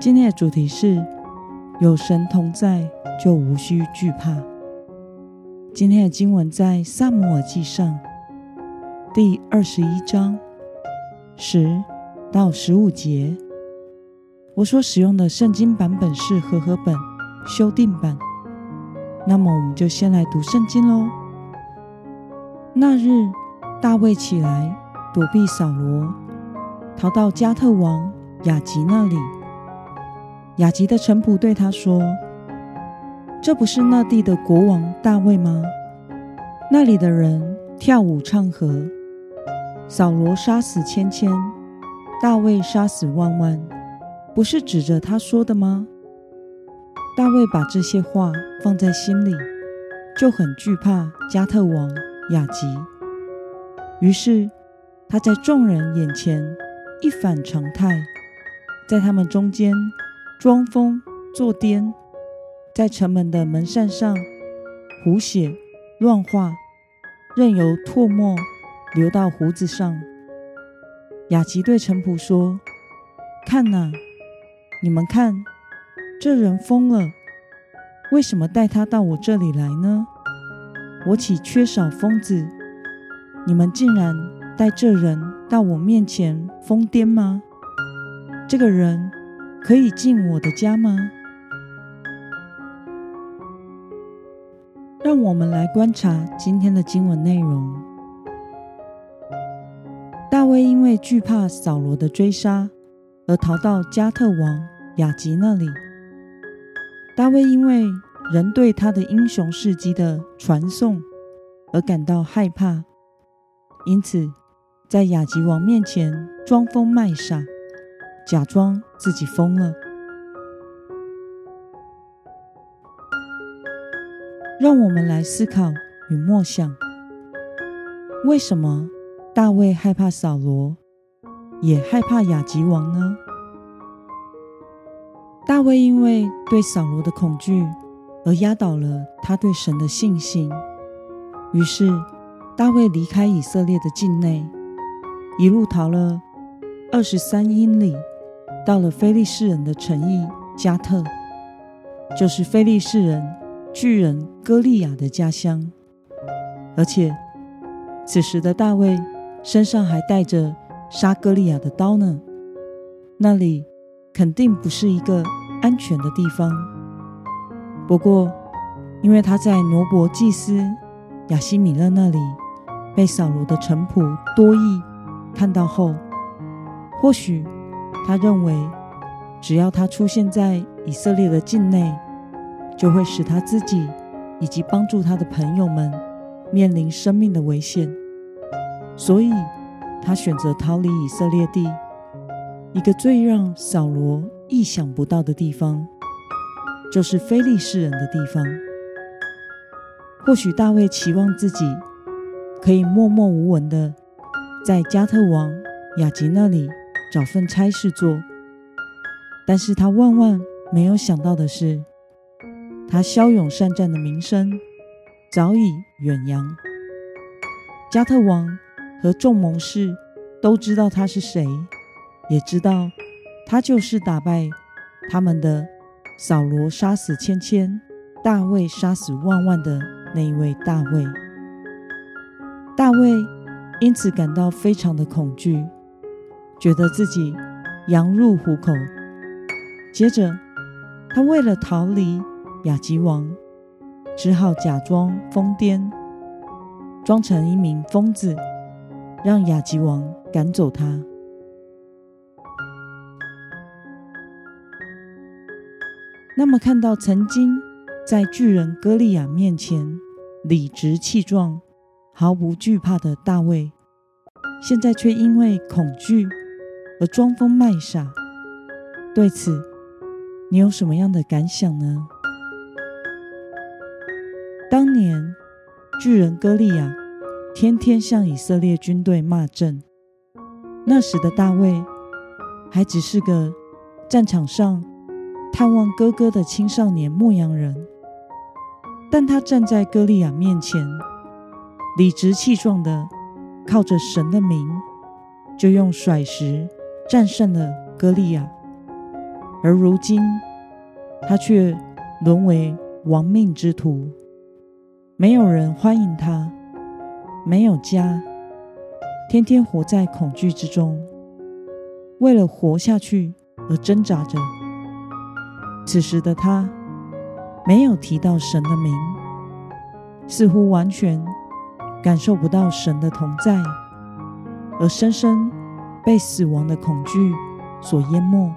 今天的主题是有神同在，就无需惧怕。今天的经文在撒母耳记上第二十一章十到十五节。我所使用的圣经版本是和合本修订版。那么，我们就先来读圣经喽。那日，大卫起来躲避扫罗，逃到迦特王雅吉那里。雅吉的臣仆对他说：“这不是那地的国王大卫吗？那里的人跳舞唱和，扫罗杀死千千，大卫杀死万万，不是指着他说的吗？”大卫把这些话放在心里，就很惧怕加特王雅吉。于是他在众人眼前一反常态，在他们中间装疯作癫，在城门的门扇上胡写乱画，任由唾沫流到胡子上。雅琪对臣仆说：“看哪，你们看。”这人疯了，为什么带他到我这里来呢？我岂缺少疯子？你们竟然带这人到我面前疯癫吗？这个人可以进我的家吗？让我们来观察今天的经文内容。大卫因为惧怕扫罗的追杀，而逃到迦特王亚吉那里。大卫因为人对他的英雄事迹的传颂而感到害怕，因此在亚吉王面前装疯卖傻，假装自己疯了。让我们来思考与默想：为什么大卫害怕扫罗，也害怕雅吉王呢？大卫因为对扫罗的恐惧而压倒了他对神的信心，于是大卫离开以色列的境内，一路逃了二十三英里，到了非利士人的城邑迦特，就是非利士人巨人歌利亚的家乡。而且此时的大卫身上还带着杀歌利亚的刀呢，那里肯定不是一个安全的地方。不过，因为他在挪伯祭司亚西米勒那里被扫罗的臣仆多益看到后，或许他认为，只要他出现在以色列的境内，就会使他自己以及帮助他的朋友们面临生命的危险，所以他选择逃离以色列地，一个最让扫罗意想不到的地方，就是非利士人的地方。或许大卫期望自己可以默默无闻的在迦特王亚吉那里找份差事做，但是他万万没有想到的是，他骁勇善战的名声早已远扬。加特王和众谋士都知道他是谁，也知道。他就是打败他们的扫罗，杀死千千，大卫杀死万万的那一位大卫。大卫因此感到非常的恐惧，觉得自己羊入虎口。接着，他为了逃离雅吉王，只好假装疯癫，装成一名疯子，让雅吉王赶走他。那么，看到曾经在巨人歌利亚面前理直气壮、毫不惧怕的大卫，现在却因为恐惧而装疯卖傻。对此，你有什么样的感想呢？当年巨人歌利亚天天向以色列军队骂阵，那时的大卫还只是个战场上探望哥哥的青少年牧羊人，但他站在歌利亚面前，理直气壮的靠着神的名，就用甩石战胜了歌利亚。而如今，他却沦为亡命之徒，没有人欢迎他，没有家，天天活在恐惧之中，为了活下去而挣扎着。此时的他，没有提到神的名，似乎完全感受不到神的同在，而深深被死亡的恐惧所淹没。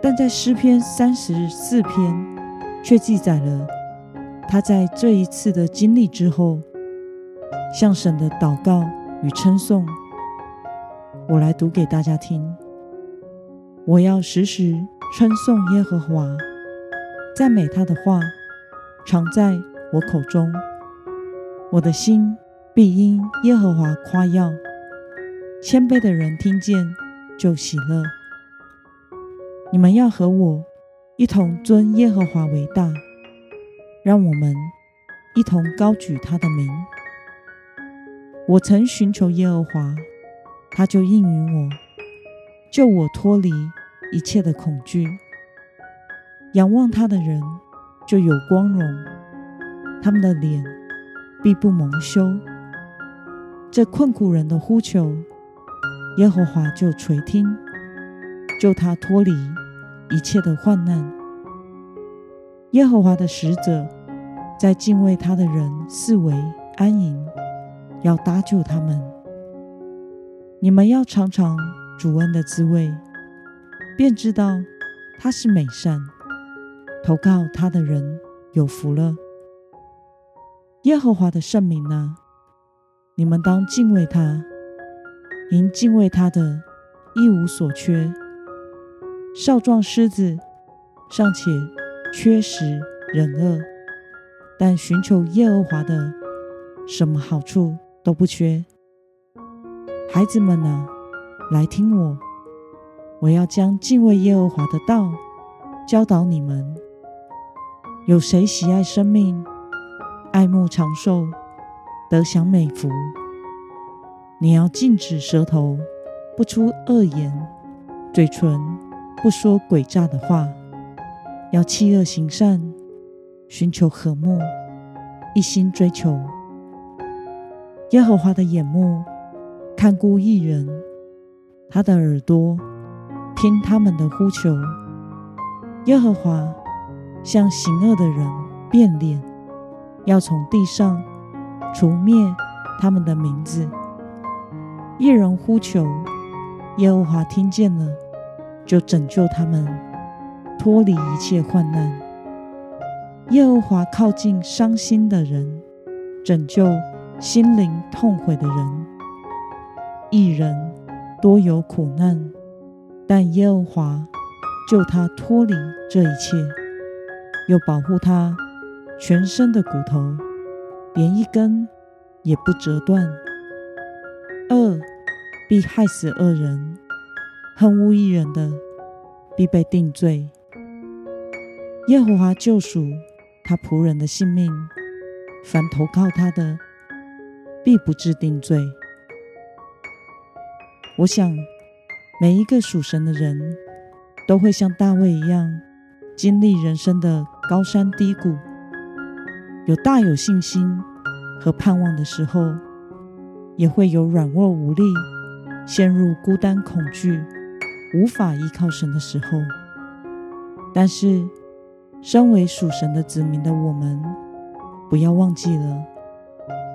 但在诗篇三十四篇，却记载了他在这一次的经历之后，向神的祷告与称颂。我来读给大家听：我要时时称颂耶和华，赞美他的话常在我口中。我的心必因耶和华夸耀，谦卑的人听见就喜乐。你们要和我一同尊耶和华为大，让我们一同高举他的名。我曾寻求耶和华，他就应允我，救我脱离一切的恐惧。仰望他的人就有光荣，他们的脸必不蒙羞。这困苦人的呼求，耶和华就垂听。救他脱离一切的患难。耶和华的使者在敬畏他的人四围安营，要搭救他们。你们要尝尝主恩的滋味，便知道他是美善。投靠他的人有福了。耶和华的圣名啊，你们当敬畏他，因敬畏他的一无所缺。少壮狮子尚且缺食忍饿，但寻求耶和华的，什么好处都不缺。孩子们啊，来听我，我要将敬畏耶和华的道教导你们。有谁喜爱生命，爱慕长寿，得享美福？你要禁止舌头，不出恶言，嘴唇。不说诡诈的话，要弃恶行善，寻求和睦，一心追求耶和华的眼目，看顾一人，他的耳朵听他们的呼求。耶和华向行恶的人变脸，要从地上除灭他们的名字。一人呼求，耶和华听见了。就拯救他们脱离一切患难。耶和华靠近伤心的人，拯救心灵痛悔的人。一人多有苦难，但耶和华救他脱离这一切，又保护他全身的骨头，连一根也不折断。恶必害死恶人。恨恶一人的，必被定罪。耶和华救赎他仆人的性命，凡投靠他的，必不致定罪。我想，每一个属神的人，都会像大卫一样，经历人生的高山低谷，有大有信心和盼望的时候，也会有软弱无力，陷入孤单恐惧。无法依靠神的时候，但是身为属神的子民的我们，不要忘记了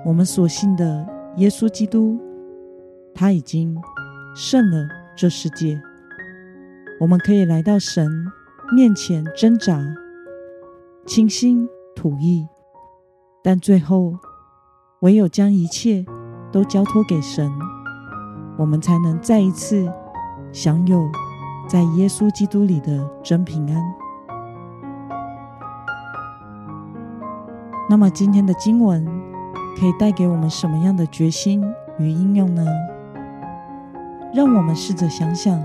我们所信的耶稣基督，他已经胜了这世界。我们可以来到神面前挣扎、倾心吐意，但最后唯有将一切都交托给神，我们才能再一次。享有在耶稣基督里的真平安。那么，今天的经文可以带给我们什么样的决心与应用呢？让我们试着想想，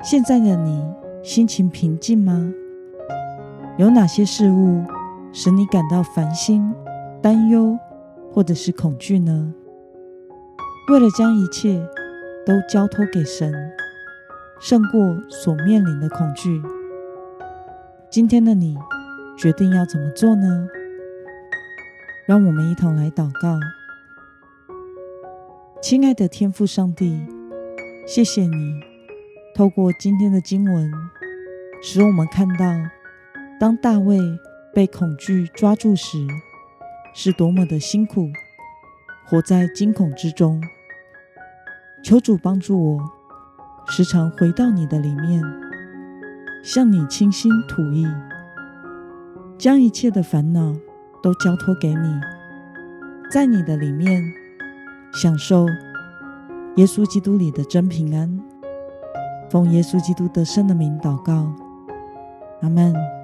现在的你心情平静吗？有哪些事物使你感到烦心、担忧，或者是恐惧呢？为了将一切都交托给神，胜过所面临的恐惧，今天的你决定要怎么做呢？让我们一同来祷告。亲爱的天父上帝，谢谢你透过今天的经文，使我们看到，当大卫被恐惧抓住时，是多么的辛苦，活在惊恐之中。求主帮助我，时常回到你的里面，向你倾心吐意，将一切的烦恼都交托给你，在你的里面。享受耶稣基督里的真平安，奉耶稣基督得胜的名祷告，阿门。